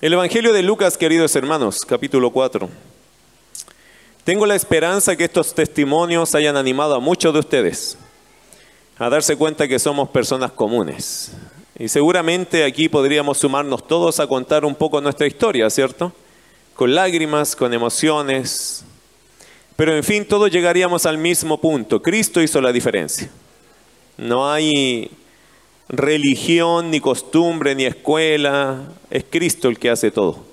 El Evangelio de Lucas, queridos hermanos, capítulo 4. Tengo la esperanza que estos testimonios hayan animado a muchos de ustedes a darse cuenta que somos personas comunes. Y seguramente aquí podríamos sumarnos todos a contar un poco nuestra historia, ¿cierto? Con lágrimas, con emociones. Pero en fin, todos llegaríamos al mismo punto. Cristo hizo la diferencia. No hay religión, ni costumbre, ni escuela. Es Cristo el que hace todo.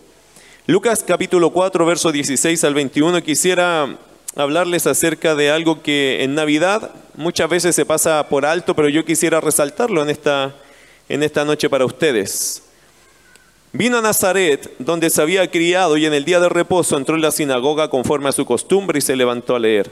Lucas capítulo 4, verso 16 al 21, quisiera hablarles acerca de algo que en Navidad muchas veces se pasa por alto, pero yo quisiera resaltarlo en esta, en esta noche para ustedes. Vino a Nazaret, donde se había criado, y en el día de reposo entró en la sinagoga conforme a su costumbre y se levantó a leer.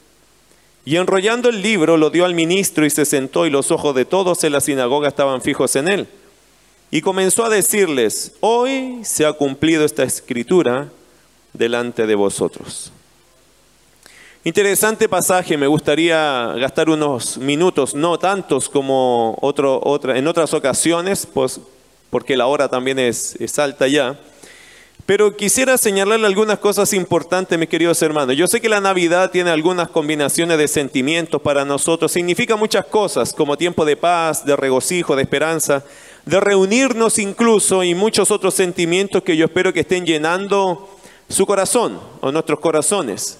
Y enrollando el libro lo dio al ministro y se sentó y los ojos de todos en la sinagoga estaban fijos en él. Y comenzó a decirles, hoy se ha cumplido esta escritura delante de vosotros. Interesante pasaje, me gustaría gastar unos minutos, no tantos como otro, otra, en otras ocasiones, pues, porque la hora también es, es alta ya. Pero quisiera señalarle algunas cosas importantes, mis queridos hermanos. Yo sé que la Navidad tiene algunas combinaciones de sentimientos para nosotros. Significa muchas cosas, como tiempo de paz, de regocijo, de esperanza, de reunirnos incluso y muchos otros sentimientos que yo espero que estén llenando su corazón o nuestros corazones.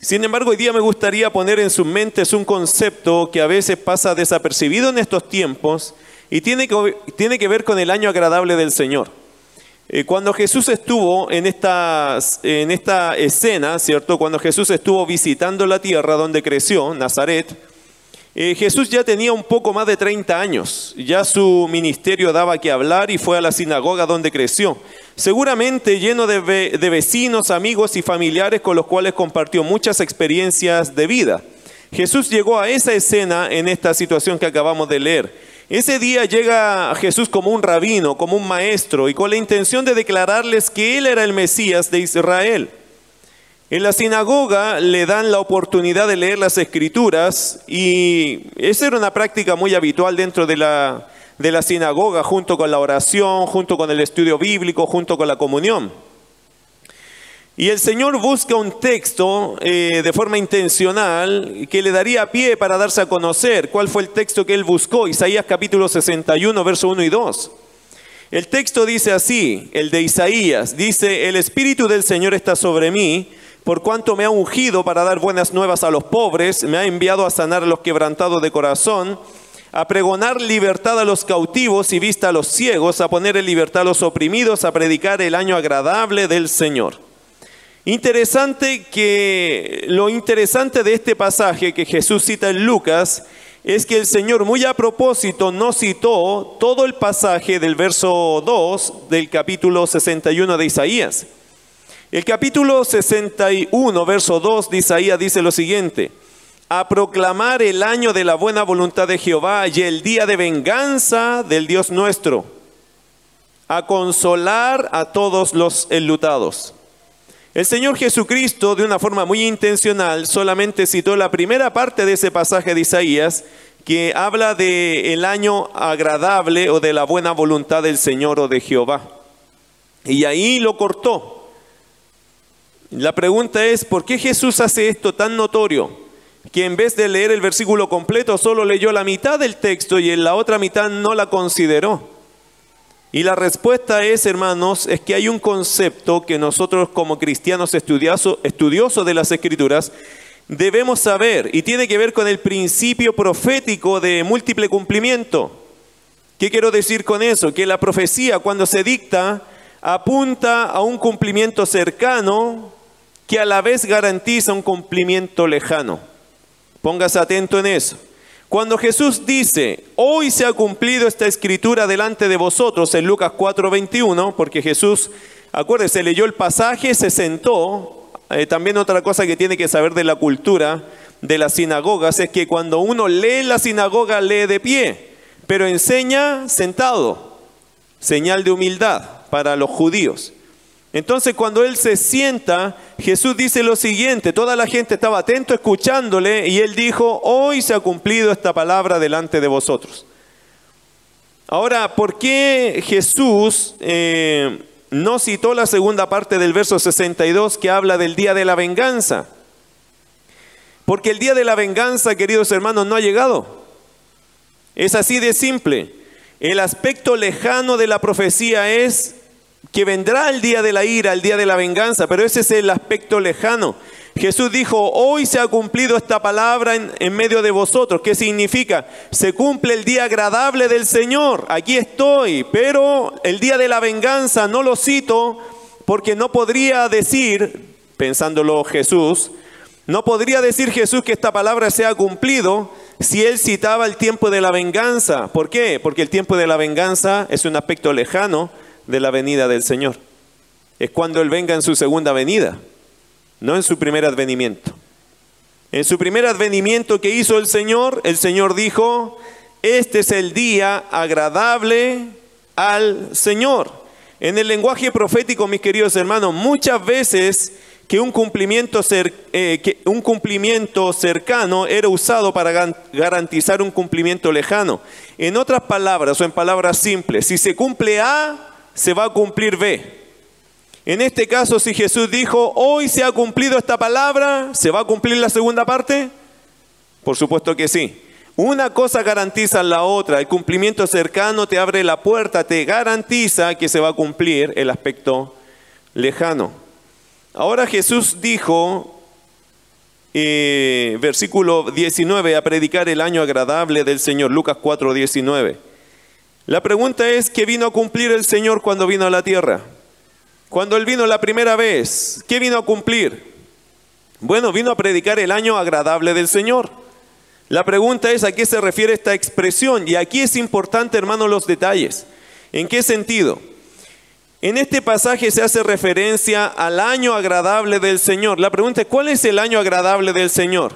Sin embargo, hoy día me gustaría poner en sus mentes un concepto que a veces pasa desapercibido en estos tiempos y tiene que, tiene que ver con el año agradable del Señor. Eh, cuando Jesús estuvo en esta, en esta escena, ¿cierto? Cuando Jesús estuvo visitando la tierra donde creció, Nazaret, eh, Jesús ya tenía un poco más de 30 años, ya su ministerio daba que hablar y fue a la sinagoga donde creció, seguramente lleno de, de vecinos, amigos y familiares con los cuales compartió muchas experiencias de vida. Jesús llegó a esa escena en esta situación que acabamos de leer. Ese día llega Jesús como un rabino, como un maestro, y con la intención de declararles que Él era el Mesías de Israel. En la sinagoga le dan la oportunidad de leer las escrituras y esa era una práctica muy habitual dentro de la, de la sinagoga, junto con la oración, junto con el estudio bíblico, junto con la comunión. Y el Señor busca un texto eh, de forma intencional que le daría pie para darse a conocer. ¿Cuál fue el texto que él buscó? Isaías capítulo 61, verso 1 y 2. El texto dice así, el de Isaías, dice, el Espíritu del Señor está sobre mí, por cuanto me ha ungido para dar buenas nuevas a los pobres, me ha enviado a sanar a los quebrantados de corazón, a pregonar libertad a los cautivos y vista a los ciegos, a poner en libertad a los oprimidos, a predicar el año agradable del Señor. Interesante que lo interesante de este pasaje que Jesús cita en Lucas es que el Señor muy a propósito no citó todo el pasaje del verso 2 del capítulo 61 de Isaías. El capítulo 61, verso 2 de Isaías dice lo siguiente, a proclamar el año de la buena voluntad de Jehová y el día de venganza del Dios nuestro, a consolar a todos los enlutados el Señor Jesucristo, de una forma muy intencional, solamente citó la primera parte de ese pasaje de Isaías, que habla de año agradable o de la buena voluntad del Señor o de Jehová. Y ahí lo cortó. La pregunta es, ¿por qué Jesús hace esto tan notorio? Que en vez de leer el versículo completo, solo leyó la mitad del texto y en la otra mitad no la consideró. Y la respuesta es, hermanos, es que hay un concepto que nosotros como cristianos estudiosos de las escrituras debemos saber y tiene que ver con el principio profético de múltiple cumplimiento. ¿Qué quiero decir con eso? Que la profecía cuando se dicta apunta a un cumplimiento cercano que a la vez garantiza un cumplimiento lejano. Póngase atento en eso. Cuando Jesús dice, hoy se ha cumplido esta escritura delante de vosotros en Lucas 4:21, porque Jesús, acuérdese, leyó el pasaje, se sentó eh, también otra cosa que tiene que saber de la cultura de las sinagogas es que cuando uno lee la sinagoga lee de pie, pero enseña sentado, señal de humildad para los judíos. Entonces cuando él se sienta, Jesús dice lo siguiente, toda la gente estaba atento escuchándole y él dijo, hoy se ha cumplido esta palabra delante de vosotros. Ahora, ¿por qué Jesús eh, no citó la segunda parte del verso 62 que habla del día de la venganza? Porque el día de la venganza, queridos hermanos, no ha llegado. Es así de simple. El aspecto lejano de la profecía es que vendrá el día de la ira, el día de la venganza, pero ese es el aspecto lejano. Jesús dijo, hoy se ha cumplido esta palabra en, medio de vosotros. ¿Qué significa? Se cumple el día agradable del Señor. Aquí estoy, pero el día de la venganza no lo cito porque no podría decir, pensándolo Jesús, no podría decir Jesús que esta palabra se ha cumplido si él citaba el tiempo de la venganza. ¿Por qué? Porque el tiempo de la venganza es un aspecto lejano de la venida del Señor. Es cuando Él venga en su segunda venida, no en su primer advenimiento. En su primer advenimiento que hizo el Señor, el Señor dijo, este es el día agradable al Señor. En el lenguaje profético, mis queridos hermanos, muchas veces que un cumplimiento, eh, que un cumplimiento cercano era usado para garantizar un cumplimiento lejano. En otras palabras, o en palabras simples, si se cumple A, se va a cumplir B. En este caso, si Jesús dijo, hoy se ha cumplido esta palabra, ¿se va a cumplir la segunda parte? Por supuesto que sí. Una cosa garantiza la otra. El cumplimiento cercano te abre la puerta, te garantiza que se va a cumplir el aspecto lejano. Ahora Jesús dijo, eh, versículo 19, a predicar el año agradable del Señor, Lucas 4, 19. La pregunta es, ¿qué vino a cumplir el Señor cuando vino a la tierra? Cuando Él vino la primera vez, ¿qué vino a cumplir? Bueno, vino a predicar el año agradable del Señor. La pregunta es, ¿a qué se refiere esta expresión? Y aquí es importante, hermano, los detalles. ¿En qué sentido? En este pasaje se hace referencia al año agradable del Señor. La pregunta es, ¿cuál es el año agradable del Señor?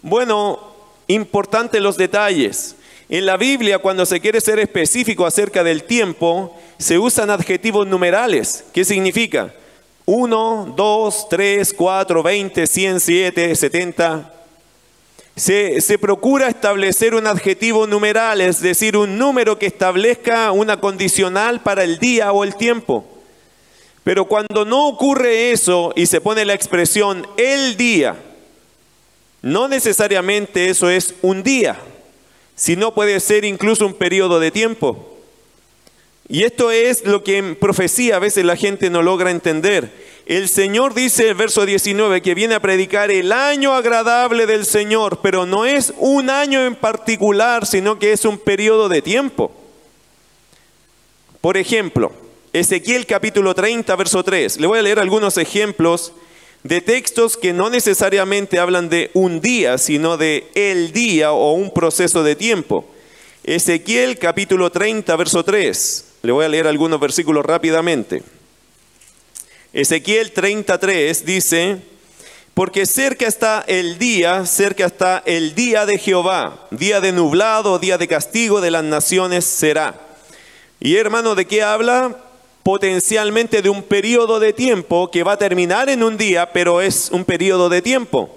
Bueno, importante los detalles. En la Biblia, cuando se quiere ser específico acerca del tiempo, se usan adjetivos numerales. ¿Qué significa? 1, 2, 3, 4, 20, 100, 7, 70. Se, se, procura establecer un adjetivo numeral, es decir, un número que establezca una condicional para el día o el tiempo. Pero cuando no ocurre eso y se pone la expresión el día, no necesariamente eso es un día si no puede ser incluso un periodo de tiempo. Y esto es lo que en profecía a veces la gente no logra entender. El Señor dice el verso 19 que viene a predicar el año agradable del Señor, pero no es un año en particular, sino que es un periodo de tiempo. Por ejemplo, Ezequiel capítulo 30, verso 3. Le voy a leer algunos ejemplos de textos que no necesariamente hablan de un día, sino de el día o un proceso de tiempo. Ezequiel capítulo 30, verso 3. Le voy a leer algunos versículos rápidamente. Ezequiel 33 dice, porque cerca está el día, cerca está el día de Jehová, día de nublado, día de castigo de las naciones será. Y hermano, ¿de qué habla? Potencialmente de un periodo de tiempo que va a terminar en un día, pero es un periodo de tiempo.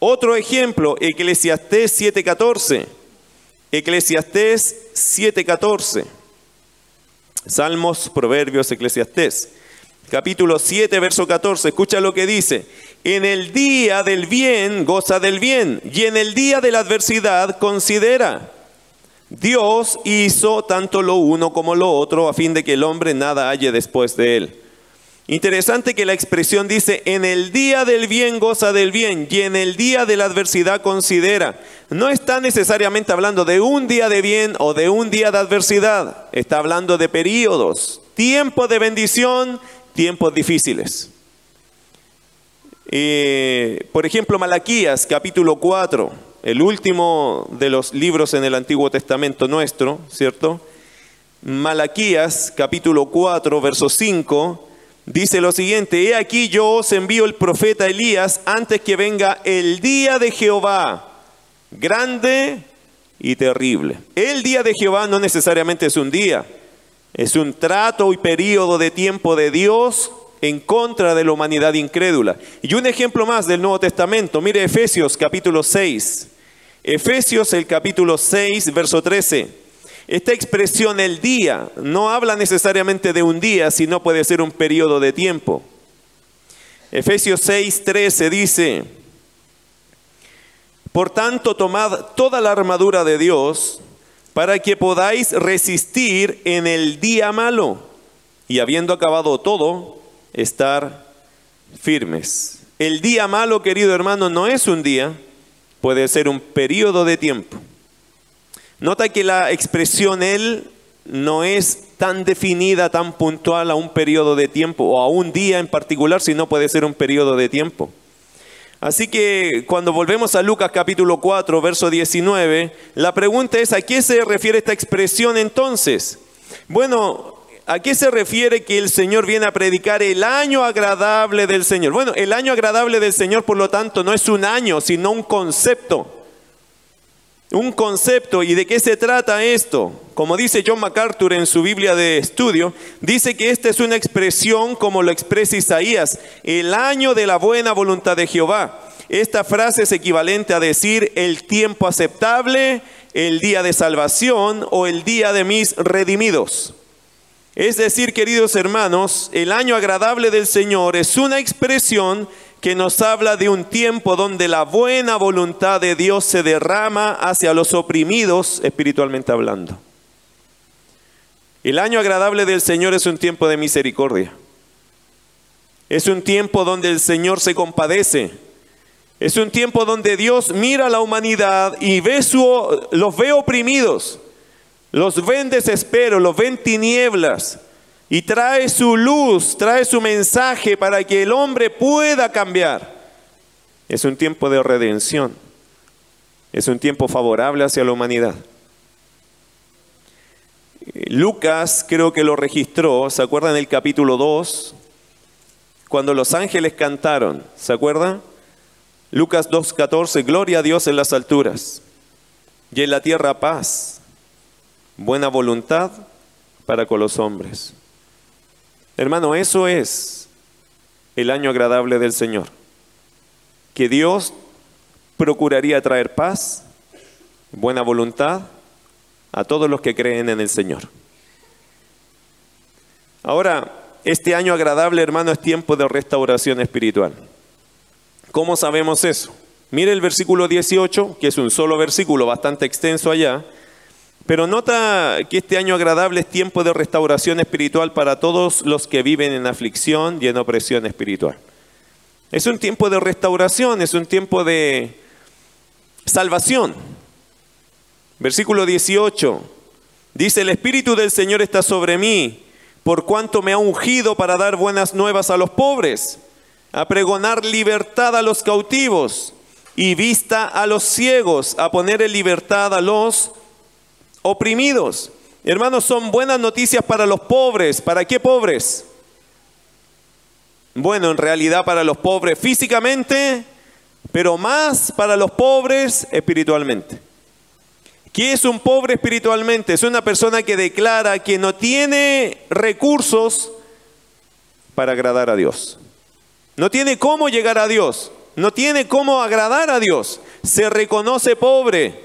Otro ejemplo, Eclesiastés 7:14. Eclesiastés 7:14. Salmos, Proverbios, Eclesiastés. Capítulo 7, verso 14. Escucha lo que dice. En el día del bien goza del bien y en el día de la adversidad considera. Dios hizo tanto lo uno como lo otro a fin de que el hombre nada halle después de él. Interesante que la expresión dice, en el día del bien goza del bien y en el día de la adversidad considera. No está necesariamente hablando de un día de bien o de un día de adversidad, está hablando de periodos, tiempos de bendición, tiempos difíciles. Eh, por ejemplo, Malaquías capítulo 4 el último de los libros en el Antiguo Testamento nuestro, ¿cierto? Malaquías capítulo 4, verso 5, dice lo siguiente, he aquí yo os envío el profeta Elías antes que venga el día de Jehová, grande y terrible. El día de Jehová no necesariamente es un día, es un trato y periodo de tiempo de Dios en contra de la humanidad incrédula. Y un ejemplo más del Nuevo Testamento, mire Efesios capítulo 6. Efesios el capítulo 6, verso 13. Esta expresión el día no habla necesariamente de un día, sino puede ser un periodo de tiempo. Efesios 6, 13 dice, por tanto tomad toda la armadura de Dios para que podáis resistir en el día malo y habiendo acabado todo, estar firmes. El día malo, querido hermano, no es un día, puede ser un periodo de tiempo. Nota que la expresión Él no es tan definida, tan puntual a un periodo de tiempo o a un día en particular, sino puede ser un periodo de tiempo. Así que cuando volvemos a Lucas capítulo 4, verso 19, la pregunta es, ¿a qué se refiere esta expresión entonces? Bueno, ¿A qué se refiere que el Señor viene a predicar el año agradable del Señor? Bueno, el año agradable del Señor, por lo tanto, no es un año, sino un concepto. Un concepto. ¿Y de qué se trata esto? Como dice John MacArthur en su Biblia de estudio, dice que esta es una expresión como lo expresa Isaías, el año de la buena voluntad de Jehová. Esta frase es equivalente a decir el tiempo aceptable, el día de salvación o el día de mis redimidos. Es decir, queridos hermanos, el año agradable del Señor es una expresión que nos habla de un tiempo donde la buena voluntad de Dios se derrama hacia los oprimidos espiritualmente hablando. El año agradable del Señor es un tiempo de misericordia. Es un tiempo donde el Señor se compadece. Es un tiempo donde Dios mira a la humanidad y ve su, los ve oprimidos los ven desespero, los ven tinieblas y trae su luz, trae su mensaje para que el hombre pueda cambiar. Es un tiempo de redención, es un tiempo favorable hacia la humanidad. Lucas creo que lo registró, ¿se acuerdan el capítulo 2? Cuando los ángeles cantaron, ¿se acuerdan? Lucas 2.14, gloria a Dios en las alturas y en la tierra paz buena voluntad para con los hombres. Hermano, eso es el año agradable del Señor. Que Dios procuraría traer paz, buena voluntad a todos los que creen en el Señor. Ahora, este año agradable, hermano, es tiempo de restauración espiritual. ¿Cómo sabemos eso? Mire el versículo 18, que es un solo versículo bastante extenso allá, pero nota que este año agradable es tiempo de restauración espiritual para todos los que viven en aflicción y en opresión espiritual. Es un tiempo de restauración, es un tiempo de salvación. Versículo 18. Dice, el Espíritu del Señor está sobre mí, por cuanto me ha ungido para dar buenas nuevas a los pobres, a pregonar libertad a los cautivos y vista a los ciegos, a poner en libertad a los oprimidos. Hermanos, son buenas noticias para los pobres. ¿Para qué pobres? Bueno, en realidad para los pobres físicamente, pero más para los pobres espiritualmente. ¿Qué es un pobre espiritualmente? Es una persona que declara que no tiene recursos para agradar a Dios. No tiene cómo llegar a Dios. No tiene cómo agradar a Dios. Se reconoce pobre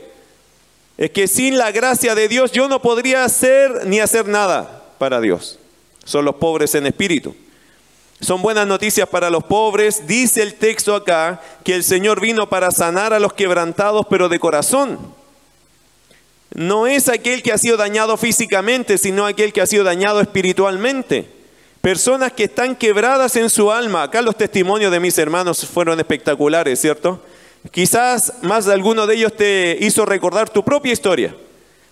es que sin la gracia de Dios yo no podría hacer ni hacer nada para Dios. Son los pobres en espíritu. Son buenas noticias para los pobres. Dice el texto acá que el Señor vino para sanar a los quebrantados, pero de corazón. No es aquel que ha sido dañado físicamente, sino aquel que ha sido dañado espiritualmente. Personas que están quebradas en su alma. Acá los testimonios de mis hermanos fueron espectaculares, ¿cierto? Quizás más de alguno de ellos te hizo recordar tu propia historia.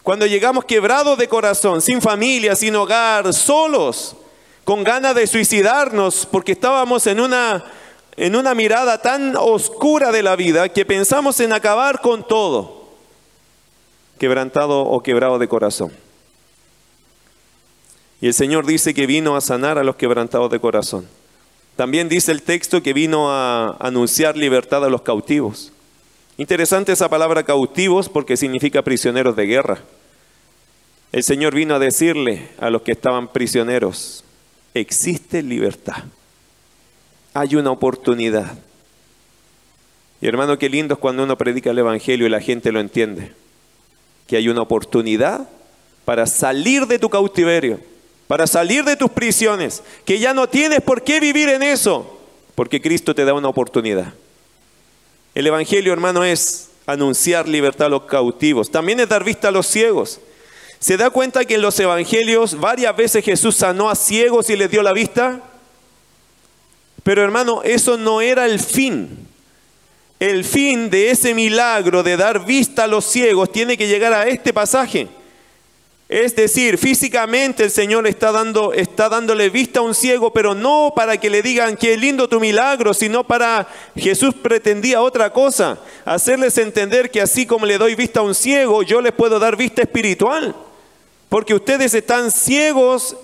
Cuando llegamos quebrados de corazón, sin familia, sin hogar, solos, con ganas de suicidarnos, porque estábamos en una, en una mirada tan oscura de la vida que pensamos en acabar con todo, quebrantado o quebrado de corazón. Y el Señor dice que vino a sanar a los quebrantados de corazón. También dice el texto que vino a anunciar libertad a los cautivos. Interesante esa palabra cautivos porque significa prisioneros de guerra. El Señor vino a decirle a los que estaban prisioneros, existe libertad, hay una oportunidad. Y hermano, qué lindo es cuando uno predica el Evangelio y la gente lo entiende, que hay una oportunidad para salir de tu cautiverio para salir de tus prisiones, que ya no tienes por qué vivir en eso, porque Cristo te da una oportunidad. El Evangelio, hermano, es anunciar libertad a los cautivos, también es dar vista a los ciegos. ¿Se da cuenta que en los Evangelios varias veces Jesús sanó a ciegos y les dio la vista? Pero hermano, eso no era el fin. El fin de ese milagro de dar vista a los ciegos tiene que llegar a este pasaje. Es decir, físicamente el Señor está, dando, está dándole vista a un ciego, pero no para que le digan qué lindo tu milagro, sino para Jesús pretendía otra cosa, hacerles entender que así como le doy vista a un ciego, yo les puedo dar vista espiritual. Porque ustedes están ciegos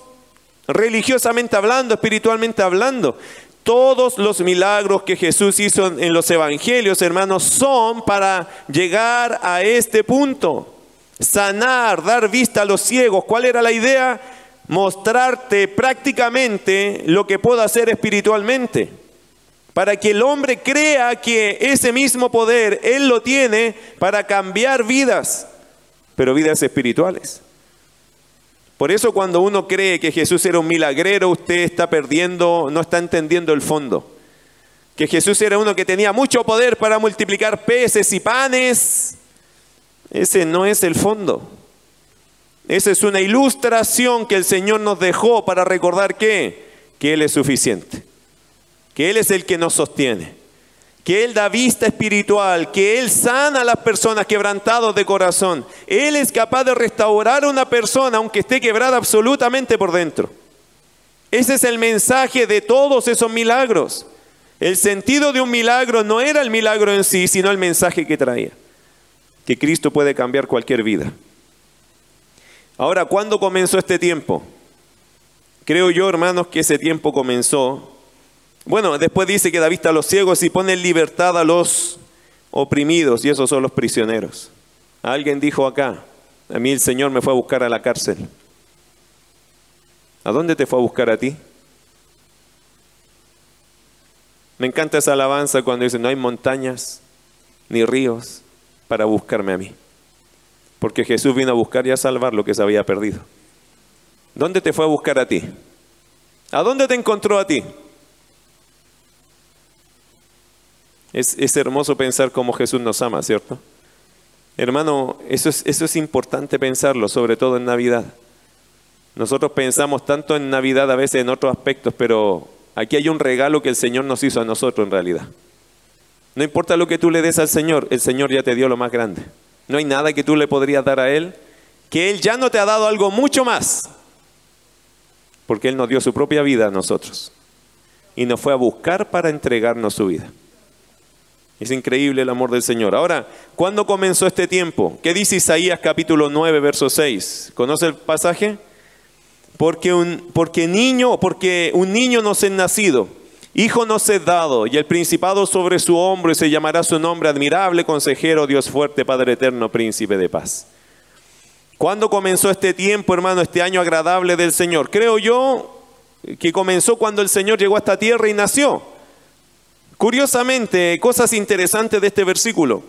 religiosamente hablando, espiritualmente hablando. Todos los milagros que Jesús hizo en los evangelios, hermanos, son para llegar a este punto sanar, dar vista a los ciegos. ¿Cuál era la idea? Mostrarte prácticamente lo que puedo hacer espiritualmente. Para que el hombre crea que ese mismo poder él lo tiene para cambiar vidas, pero vidas espirituales. Por eso cuando uno cree que Jesús era un milagrero, usted está perdiendo, no está entendiendo el fondo. Que Jesús era uno que tenía mucho poder para multiplicar peces y panes, ese no es el fondo. Esa es una ilustración que el Señor nos dejó para recordar que, que Él es suficiente, que Él es el que nos sostiene, que Él da vista espiritual, que Él sana a las personas quebrantados de corazón. Él es capaz de restaurar a una persona aunque esté quebrada absolutamente por dentro. Ese es el mensaje de todos esos milagros. El sentido de un milagro no era el milagro en sí, sino el mensaje que traía que Cristo puede cambiar cualquier vida. Ahora, ¿cuándo comenzó este tiempo? Creo yo, hermanos, que ese tiempo comenzó. Bueno, después dice que da vista a los ciegos y pone en libertad a los oprimidos, y esos son los prisioneros. Alguien dijo acá, a mí el Señor me fue a buscar a la cárcel. ¿A dónde te fue a buscar a ti? Me encanta esa alabanza cuando dice, no hay montañas ni ríos para buscarme a mí. Porque Jesús vino a buscar y a salvar lo que se había perdido. ¿Dónde te fue a buscar a ti? ¿A dónde te encontró a ti? Es, es hermoso pensar cómo Jesús nos ama, ¿cierto? Hermano, eso es, eso es importante pensarlo, sobre todo en Navidad. Nosotros pensamos tanto en Navidad a veces en otros aspectos, pero aquí hay un regalo que el Señor nos hizo a nosotros en realidad. No importa lo que tú le des al Señor, el Señor ya te dio lo más grande. No hay nada que tú le podrías dar a Él, que Él ya no te ha dado algo mucho más, porque Él nos dio su propia vida a nosotros y nos fue a buscar para entregarnos su vida. Es increíble el amor del Señor. Ahora, ¿cuándo comenzó este tiempo? ¿Qué dice Isaías capítulo 9, verso 6? ¿Conoce el pasaje? Porque un, porque niño, porque un niño nos es nacido Hijo nos es dado, y el principado sobre su hombro, y se llamará su nombre admirable, consejero, Dios fuerte, Padre eterno, príncipe de paz. ¿Cuándo comenzó este tiempo, hermano, este año agradable del Señor? Creo yo que comenzó cuando el Señor llegó a esta tierra y nació. Curiosamente, cosas interesantes de este versículo.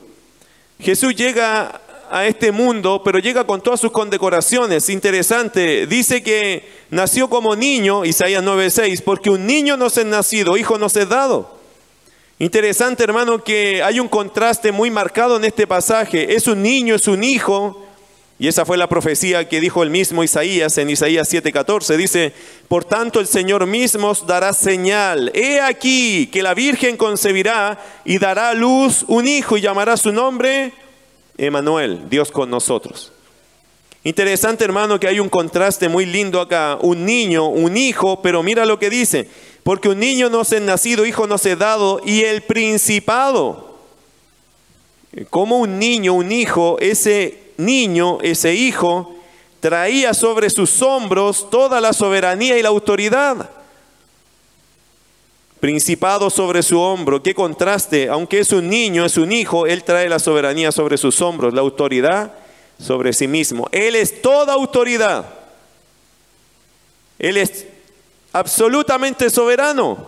Jesús llega a este mundo, pero llega con todas sus condecoraciones. Interesante, dice que nació como niño, Isaías 9:6, porque un niño nos es nacido, hijo nos es dado. Interesante, hermano, que hay un contraste muy marcado en este pasaje. Es un niño, es un hijo. Y esa fue la profecía que dijo el mismo Isaías en Isaías 7:14. Dice, por tanto el Señor mismo os dará señal. He aquí que la Virgen concebirá y dará a luz un hijo y llamará su nombre Emanuel, Dios con nosotros. Interesante hermano que hay un contraste muy lindo acá, un niño, un hijo, pero mira lo que dice, porque un niño no se ha nacido, hijo no se ha dado, y el principado, como un niño, un hijo, ese niño, ese hijo, traía sobre sus hombros toda la soberanía y la autoridad. Principado sobre su hombro, qué contraste, aunque es un niño, es un hijo, él trae la soberanía sobre sus hombros, la autoridad sobre sí mismo. Él es toda autoridad. Él es absolutamente soberano,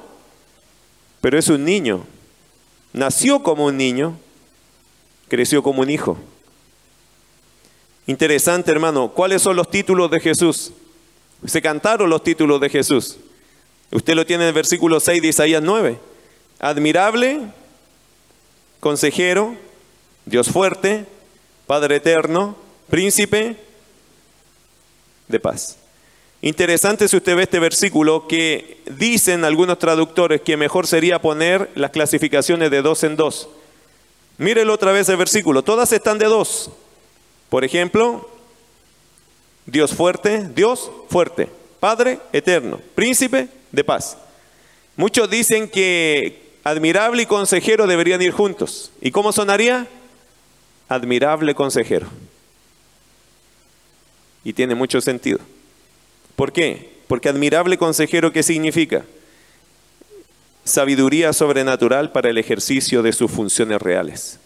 pero es un niño. Nació como un niño, creció como un hijo. Interesante, hermano. ¿Cuáles son los títulos de Jesús? Se cantaron los títulos de Jesús. Usted lo tiene en el versículo 6 de Isaías 9. Admirable, consejero, Dios fuerte, Padre eterno, príncipe de paz. Interesante si usted ve este versículo que dicen algunos traductores que mejor sería poner las clasificaciones de dos en dos. Mírelo otra vez el versículo. Todas están de dos. Por ejemplo, Dios fuerte, Dios fuerte, Padre eterno, príncipe de paz. Muchos dicen que admirable y consejero deberían ir juntos. ¿Y cómo sonaría? Admirable consejero. Y tiene mucho sentido. ¿Por qué? Porque admirable consejero, ¿qué significa? Sabiduría sobrenatural para el ejercicio de sus funciones reales.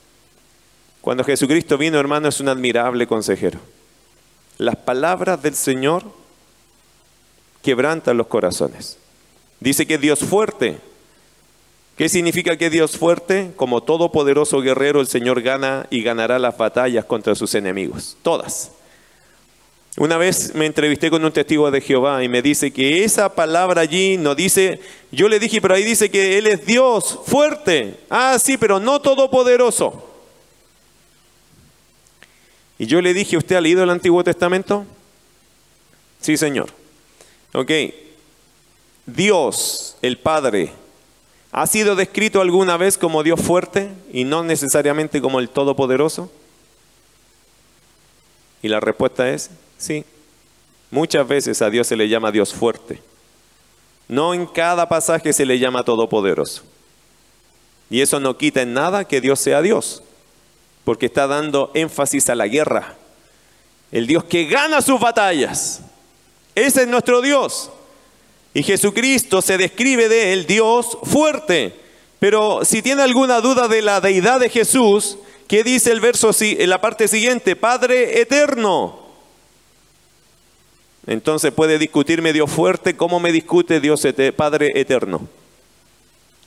Cuando Jesucristo vino, hermano, es un admirable consejero. Las palabras del Señor quebrantan los corazones. Dice que Dios fuerte. ¿Qué significa que Dios fuerte? Como todopoderoso guerrero, el Señor gana y ganará las batallas contra sus enemigos. Todas. Una vez me entrevisté con un testigo de Jehová y me dice que esa palabra allí no dice, yo le dije, pero ahí dice que Él es Dios fuerte. Ah, sí, pero no todopoderoso. Y yo le dije, ¿usted ha leído el Antiguo Testamento? Sí, Señor. Ok. Dios, el Padre, ¿ha sido descrito alguna vez como Dios fuerte y no necesariamente como el Todopoderoso? Y la respuesta es sí. Muchas veces a Dios se le llama Dios fuerte. No en cada pasaje se le llama Todopoderoso. Y eso no quita en nada que Dios sea Dios porque está dando énfasis a la guerra. El Dios que gana sus batallas. Ese es nuestro Dios. Y Jesucristo se describe de él Dios fuerte. Pero si tiene alguna duda de la deidad de Jesús, ¿qué dice el verso en la parte siguiente? Padre eterno. Entonces puede discutirme Dios fuerte, ¿cómo me discute Dios Padre eterno?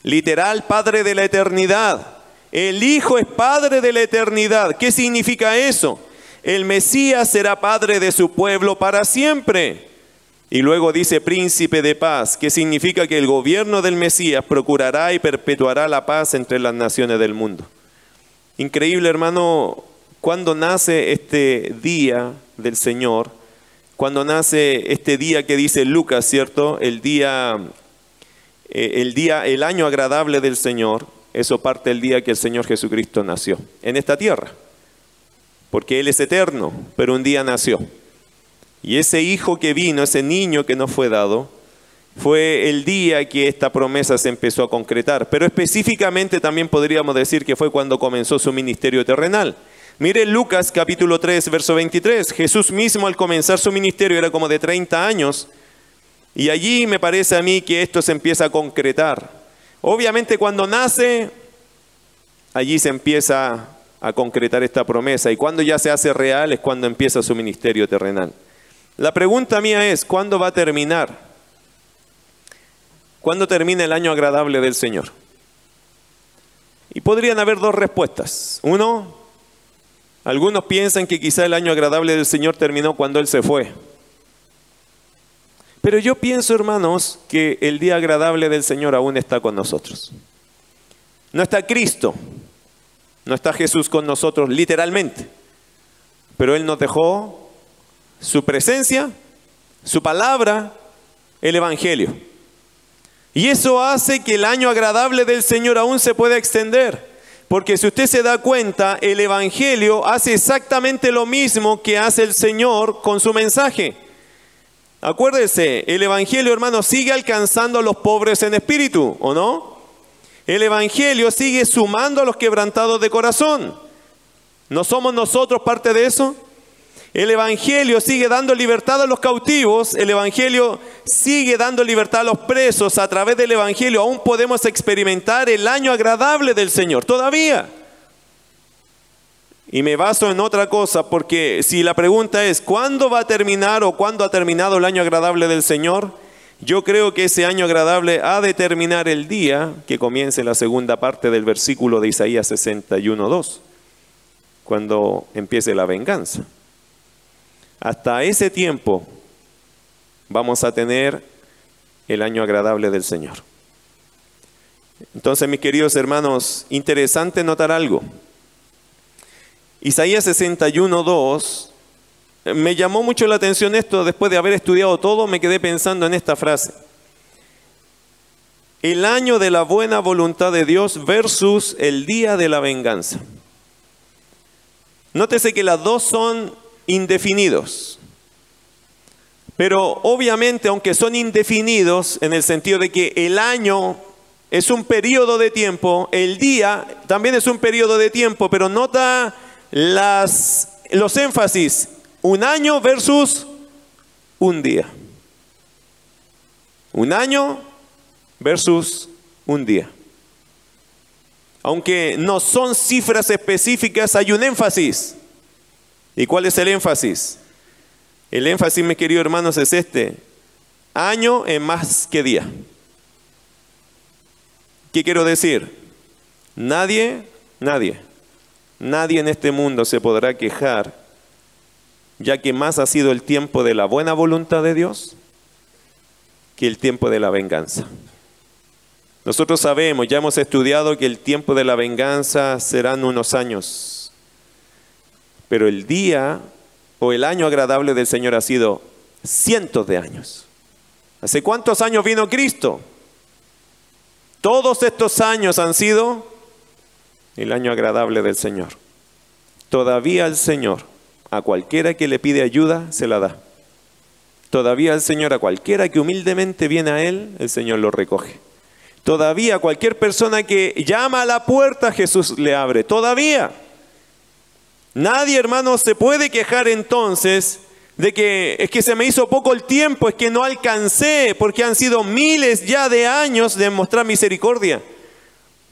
Literal, Padre de la eternidad. El Hijo es Padre de la eternidad. ¿Qué significa eso? El Mesías será Padre de su pueblo para siempre. Y luego dice príncipe de paz, que significa que el gobierno del Mesías procurará y perpetuará la paz entre las naciones del mundo. Increíble hermano, cuando nace este día del Señor, cuando nace este día que dice Lucas, ¿cierto? El día, eh, el día, el año agradable del Señor, eso parte del día que el Señor Jesucristo nació en esta tierra. Porque Él es eterno, pero un día nació. Y ese hijo que vino, ese niño que nos fue dado, fue el día que esta promesa se empezó a concretar. Pero específicamente también podríamos decir que fue cuando comenzó su ministerio terrenal. Mire Lucas capítulo 3, verso 23. Jesús mismo al comenzar su ministerio era como de 30 años. Y allí me parece a mí que esto se empieza a concretar. Obviamente cuando nace, allí se empieza a concretar esta promesa y cuando ya se hace real es cuando empieza su ministerio terrenal. La pregunta mía es, ¿cuándo va a terminar? ¿Cuándo termina el año agradable del Señor? Y podrían haber dos respuestas. Uno, algunos piensan que quizá el año agradable del Señor terminó cuando Él se fue. Pero yo pienso, hermanos, que el día agradable del Señor aún está con nosotros. No está Cristo, no está Jesús con nosotros literalmente, pero Él nos dejó su presencia, su palabra, el Evangelio. Y eso hace que el año agradable del Señor aún se pueda extender. Porque si usted se da cuenta, el Evangelio hace exactamente lo mismo que hace el Señor con su mensaje. Acuérdese, el Evangelio, hermano, sigue alcanzando a los pobres en espíritu, ¿o no? El Evangelio sigue sumando a los quebrantados de corazón. ¿No somos nosotros parte de eso? El Evangelio sigue dando libertad a los cautivos, el Evangelio sigue dando libertad a los presos. A través del Evangelio aún podemos experimentar el año agradable del Señor, todavía. Y me baso en otra cosa, porque si la pregunta es, ¿cuándo va a terminar o cuándo ha terminado el año agradable del Señor? Yo creo que ese año agradable ha de terminar el día que comience la segunda parte del versículo de Isaías 61.2, cuando empiece la venganza. Hasta ese tiempo vamos a tener el año agradable del Señor. Entonces, mis queridos hermanos, interesante notar algo. Isaías 61, 2, me llamó mucho la atención esto, después de haber estudiado todo, me quedé pensando en esta frase. El año de la buena voluntad de Dios versus el día de la venganza. Nótese que las dos son indefinidos. Pero obviamente, aunque son indefinidos en el sentido de que el año es un periodo de tiempo, el día también es un periodo de tiempo, pero nota los énfasis, un año versus un día. Un año versus un día. Aunque no son cifras específicas, hay un énfasis. ¿Y cuál es el énfasis? El énfasis, mis queridos hermanos, es este. Año es más que día. ¿Qué quiero decir? Nadie, nadie, nadie en este mundo se podrá quejar, ya que más ha sido el tiempo de la buena voluntad de Dios que el tiempo de la venganza. Nosotros sabemos, ya hemos estudiado que el tiempo de la venganza serán unos años, pero el día o el año agradable del Señor ha sido cientos de años. ¿Hace cuántos años vino Cristo? Todos estos años han sido el año agradable del Señor. Todavía el Señor, a cualquiera que le pide ayuda, se la da. Todavía el Señor, a cualquiera que humildemente viene a Él, el Señor lo recoge. Todavía cualquier persona que llama a la puerta, Jesús le abre. Todavía. Nadie, hermano, se puede quejar entonces de que es que se me hizo poco el tiempo, es que no alcancé, porque han sido miles ya de años de mostrar misericordia,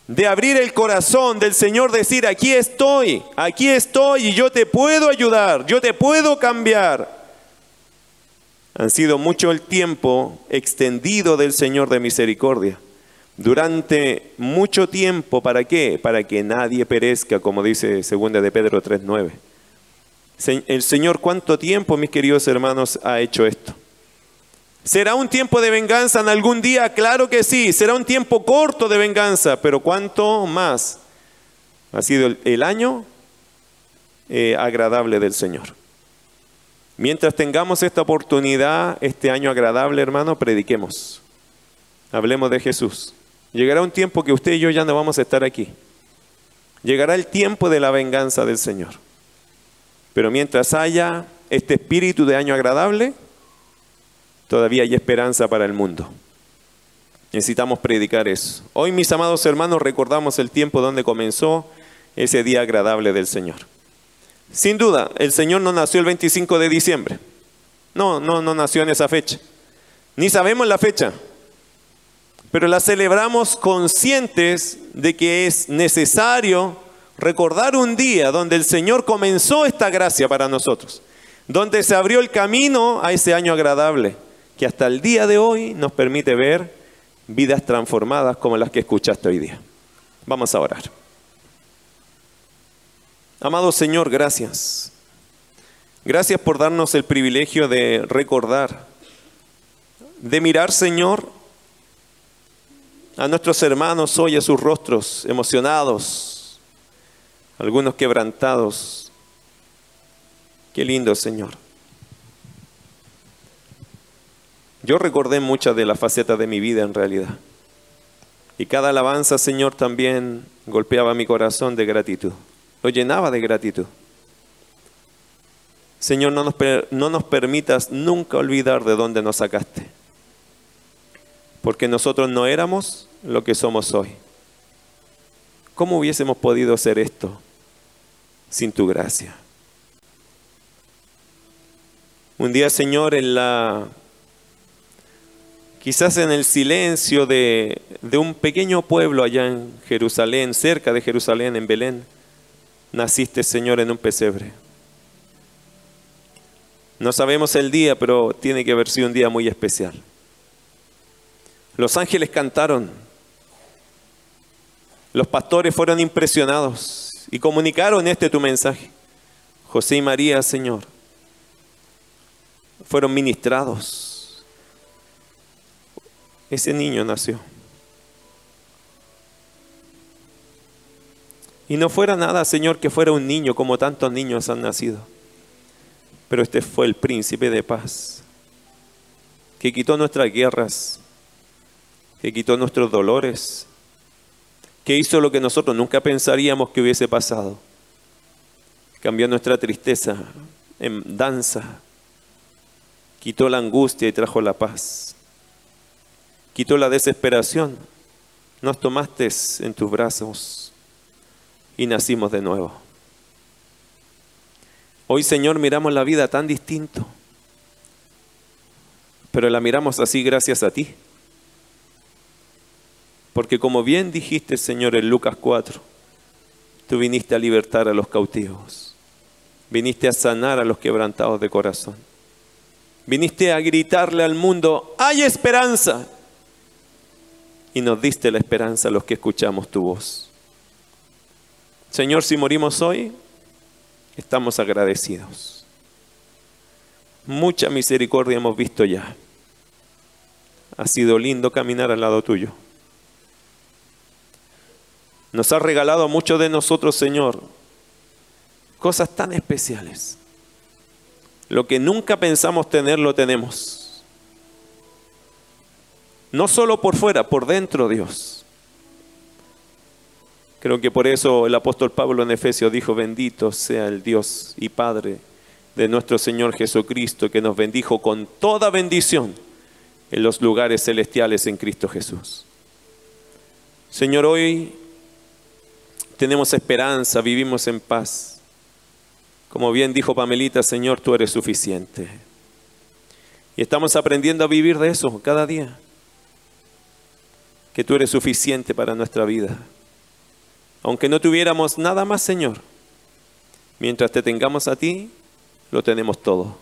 de abrir el corazón del Señor, decir, aquí estoy, aquí estoy y yo te puedo ayudar, yo te puedo cambiar. Han sido mucho el tiempo extendido del Señor de misericordia durante mucho tiempo, ¿para qué? Para que nadie perezca, como dice 2 de Pedro 3.9. El Señor, ¿cuánto tiempo, mis queridos hermanos, ha hecho esto? ¿Será un tiempo de venganza en algún día? Claro que sí. ¿Será un tiempo corto de venganza? Pero ¿cuánto más? Ha sido el, año eh, agradable del Señor. Mientras tengamos esta oportunidad, este año agradable, hermano, prediquemos. Hablemos de Jesús. Llegará un tiempo que usted y yo ya no vamos a estar aquí. Llegará el tiempo de la venganza del Señor. Pero mientras haya este espíritu de año agradable, todavía hay esperanza para el mundo. Necesitamos predicar eso. Hoy, mis amados hermanos, recordamos el tiempo donde comenzó ese día agradable del Señor. Sin duda, el Señor no nació el 25 de diciembre. No, no, no nació en esa fecha. Ni sabemos la fecha pero la celebramos conscientes de que es necesario recordar un día donde el Señor comenzó esta gracia para nosotros, donde se abrió el camino a ese año agradable, que hasta el día de hoy nos permite ver vidas transformadas como las que escuchaste hoy día. Vamos a orar. Amado Señor, gracias. Gracias por darnos el privilegio de recordar, de mirar, Señor, a nuestros hermanos hoy a sus rostros emocionados, algunos quebrantados. Qué lindo, Señor. Yo recordé muchas de las facetas de mi vida en realidad. Y cada alabanza, Señor, también golpeaba mi corazón de gratitud. Lo llenaba de gratitud. Señor, no nos, no nos permitas nunca olvidar de dónde nos sacaste porque nosotros no éramos lo que somos hoy. ¿Cómo hubiésemos podido hacer esto sin tu gracia? Un día, Señor, en la quizás en el silencio de, de, un pequeño pueblo allá en Jerusalén, cerca de Jerusalén, en Belén, naciste, Señor, en un pesebre. No sabemos el día, pero tiene que haber sido un día muy especial. Los ángeles cantaron, los pastores fueron impresionados y comunicaron este tu mensaje. José y María, Señor, fueron ministrados. Ese niño nació. Y no fuera nada, Señor, que fuera un niño como tantos niños han nacido. Pero este fue el príncipe de paz, que quitó nuestras guerras, que quitó nuestros dolores, que hizo lo que nosotros nunca pensaríamos que hubiese pasado. Cambió nuestra tristeza en danza, quitó la angustia y trajo la paz, quitó la desesperación, nos tomaste en tus brazos y nacimos de nuevo. Hoy, Señor, miramos la vida tan distinto, pero la miramos así gracias a ti. Porque como bien dijiste, Señor, en Lucas 4, tú viniste a libertar a los cautivos, viniste a sanar a los quebrantados de corazón, viniste a gritarle al mundo, hay esperanza. Y nos diste la esperanza a los que escuchamos tu voz. Señor, si morimos hoy, estamos agradecidos. Mucha misericordia hemos visto ya. Ha sido lindo caminar al lado tuyo. Nos ha regalado mucho de nosotros, Señor, cosas tan especiales. Lo que nunca pensamos tener, lo tenemos. No solo por fuera, por dentro, Dios. Creo que por eso el apóstol Pablo en Efesios dijo, bendito sea el Dios y Padre de nuestro Señor Jesucristo, que nos bendijo con toda bendición en los lugares celestiales en Cristo Jesús. Señor, hoy tenemos esperanza, vivimos en paz. Como bien dijo Pamelita, Señor, tú eres suficiente. Y estamos aprendiendo a vivir de eso cada día. Que tú eres suficiente para nuestra vida aunque no tuviéramos nada más, Señor, mientras te tengamos a ti, lo tenemos todo.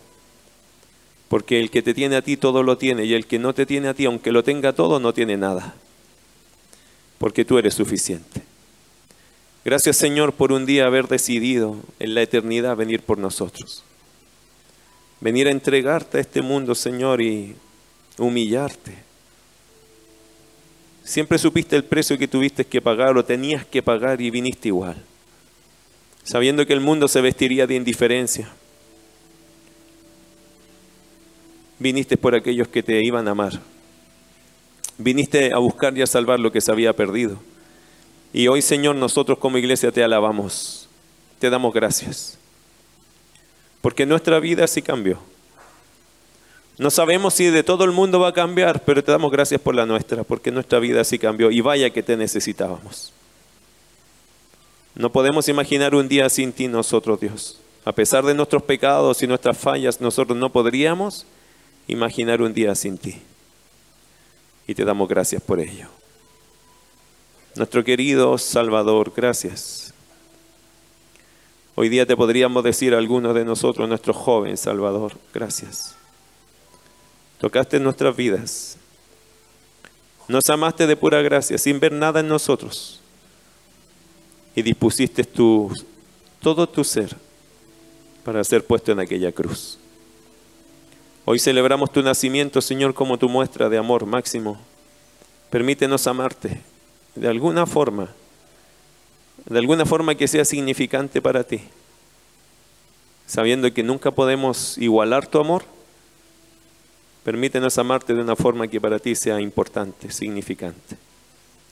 Porque el que te tiene a ti todo lo tiene y el que no te tiene a ti, aunque lo tenga todo, no tiene nada. Porque tú eres suficiente. Gracias Señor por un día haber decidido en la eternidad venir por nosotros. Venir a entregarte a este mundo, Señor, y humillarte Siempre supiste el precio que tuviste que pagar o tenías que pagar y viniste igual, sabiendo que el mundo se vestiría de indiferencia. Viniste por aquellos que te iban a amar. Viniste a buscar y a salvar lo que se había perdido. Y hoy, Señor, nosotros como iglesia te alabamos, te damos gracias, porque nuestra vida sí cambió. No sabemos si de todo el mundo va a cambiar, pero te damos gracias por la nuestra, porque nuestra vida sí cambió y vaya que te necesitábamos. No podemos imaginar un día sin ti nosotros, Dios. A pesar de nuestros pecados y nuestras fallas, nosotros no podríamos imaginar un día sin ti. Y te damos gracias por ello. Nuestro querido Salvador, gracias. Hoy día te podríamos decir a algunos de nosotros, nuestro joven Salvador, gracias. Tocaste nuestras vidas. Nos amaste de pura gracia, sin ver nada en nosotros. Y dispusiste tu, todo tu ser para ser puesto en aquella cruz. Hoy celebramos tu nacimiento, Señor, como tu muestra de amor máximo. Permítenos amarte de alguna forma, de alguna forma que sea significante para ti, sabiendo que nunca podemos igualar tu amor Permítenos amarte de una forma que para ti sea importante, significante.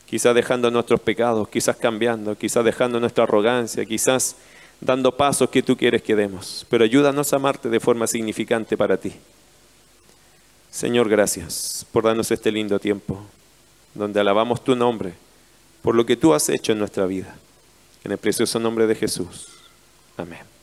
Quizás dejando nuestros pecados, quizás cambiando, quizás dejando nuestra arrogancia, quizás dando pasos que tú quieres que demos. Pero ayúdanos a amarte de forma significante para ti. Señor, gracias por darnos este lindo tiempo, donde alabamos tu nombre, por lo que tú has hecho en nuestra vida. En el precioso nombre de Jesús. Amén.